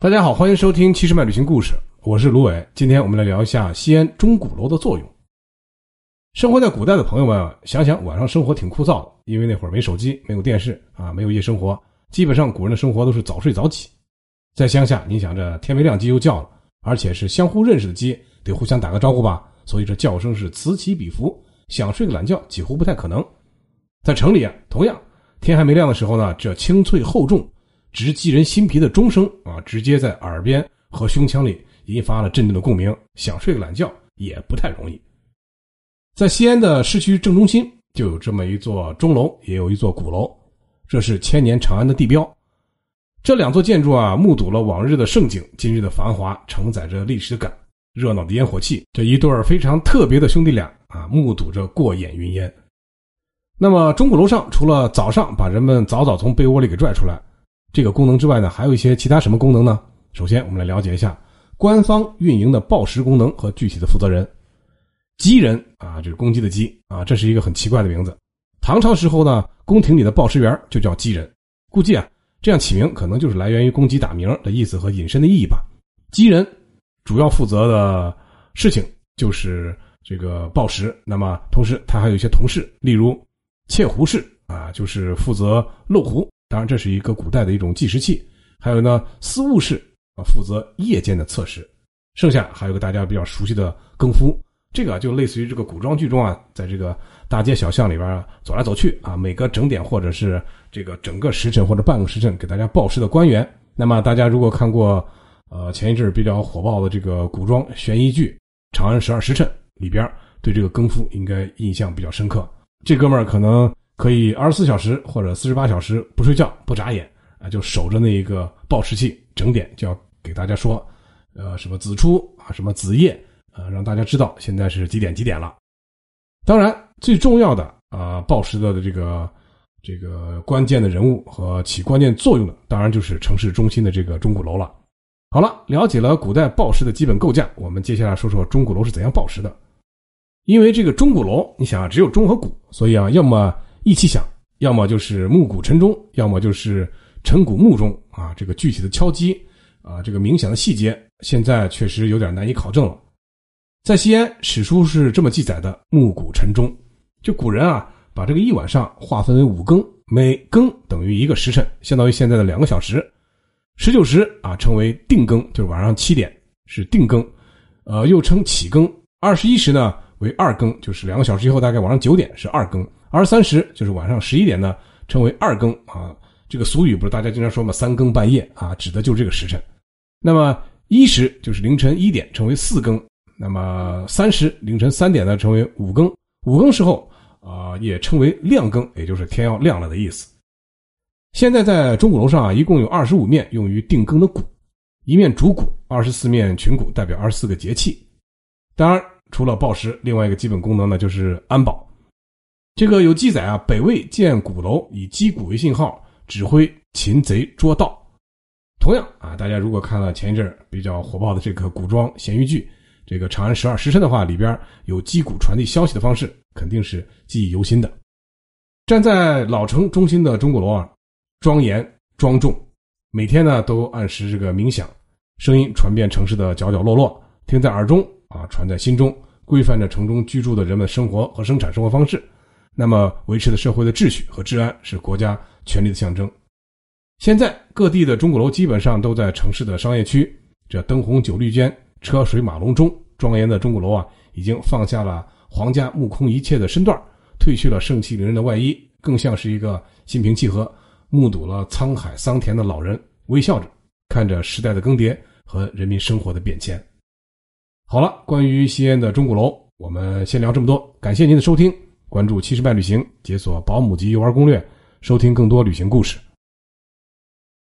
大家好，欢迎收听《七十迈旅行故事》，我是卢伟。今天我们来聊一下西安钟鼓楼的作用。生活在古代的朋友们，想想晚上生活挺枯燥的，因为那会儿没手机，没有电视啊，没有夜生活，基本上古人的生活都是早睡早起。在乡下，你想着天没亮鸡就叫了，而且是相互认识的鸡，得互相打个招呼吧，所以这叫声是此起彼伏，想睡个懒觉几乎不太可能。在城里啊，同样天还没亮的时候呢，这清脆厚重。直击人心脾的钟声啊，直接在耳边和胸腔里引发了阵阵的共鸣，想睡个懒觉也不太容易。在西安的市区正中心，就有这么一座钟楼，也有一座鼓楼，这是千年长安的地标。这两座建筑啊，目睹了往日的盛景，今日的繁华，承载着历史感，热闹的烟火气。这一对非常特别的兄弟俩啊，目睹着过眼云烟。那么钟鼓楼上，除了早上把人们早早从被窝里给拽出来。这个功能之外呢，还有一些其他什么功能呢？首先，我们来了解一下官方运营的报时功能和具体的负责人。鸡人啊，就是公鸡的鸡啊，这是一个很奇怪的名字。唐朝时候呢，宫廷里的报时员就叫鸡人，估计啊，这样起名可能就是来源于公鸡打鸣的意思和引申的意义吧。鸡人主要负责的事情就是这个报时，那么同时他还有一些同事，例如窃壶士啊，就是负责漏壶。当然，这是一个古代的一种计时器。还有呢，司务室啊，负责夜间的测时。剩下还有个大家比较熟悉的更夫，这个就类似于这个古装剧中啊，在这个大街小巷里边走来走去啊，每个整点或者是这个整个时辰或者半个时辰给大家报时的官员。那么大家如果看过呃前一阵比较火爆的这个古装悬疑剧《长安十二时辰》里边，对这个更夫应该印象比较深刻。这哥们儿可能。可以二十四小时或者四十八小时不睡觉不眨眼啊，就守着那一个报时器，整点就要给大家说，呃，什么子初啊，什么子夜啊，让大家知道现在是几点几点了。当然，最重要的啊，报时的这个这个关键的人物和起关键作用的，当然就是城市中心的这个钟鼓楼了。好了，了解了古代报时的基本构架，我们接下来说说钟鼓楼是怎样报时的。因为这个钟鼓楼，你想啊，只有钟和鼓，所以啊，要么一起响，要么就是暮鼓晨钟，要么就是晨鼓暮钟啊。这个具体的敲击啊，这个冥想的细节，现在确实有点难以考证了。在西安，史书是这么记载的：暮鼓晨钟，就古人啊，把这个一晚上划分为五更，每更等于一个时辰，相当于现在的两个小时。十九时啊，称为定更，就是晚上七点是定更，呃，又称起更。二十一时呢为二更，就是两个小时以后，大概晚上九点是二更。而三十就是晚上十一点呢，称为二更啊。这个俗语不是大家经常说嘛，三更半夜啊，指的就是这个时辰。那么一时就是凌晨一点，称为四更。那么三十凌晨三点呢，称为五更。五更时候啊，也称为亮更，也就是天要亮了的意思。现在在钟鼓楼上啊，一共有二十五面用于定更的鼓，一面主鼓，二十四面群鼓，代表二十四个节气。当然，除了报时，另外一个基本功能呢，就是安保。这个有记载啊，北魏建鼓楼以击鼓为信号，指挥擒贼捉盗。同样啊，大家如果看了前一阵比较火爆的这个古装咸鱼剧《这个长安十二时辰》的话，里边有击鼓传递消息的方式，肯定是记忆犹新的。站在老城中心的钟鼓楼啊，庄严庄重，每天呢都按时这个冥想，声音传遍城市的角角落落，听在耳中啊，传在心中，规范着城中居住的人们生活和生产生活方式。那么，维持的社会的秩序和治安是国家权力的象征。现在各地的钟鼓楼基本上都在城市的商业区，这灯红酒绿间，车水马龙中，庄严的钟鼓楼啊，已经放下了皇家目空一切的身段，褪去了盛气凌人的外衣，更像是一个心平气和、目睹了沧海桑田的老人，微笑着看着时代的更迭和人民生活的变迁。好了，关于西安的钟鼓楼，我们先聊这么多，感谢您的收听。关注七十迈旅行，解锁保姆级游玩攻略，收听更多旅行故事。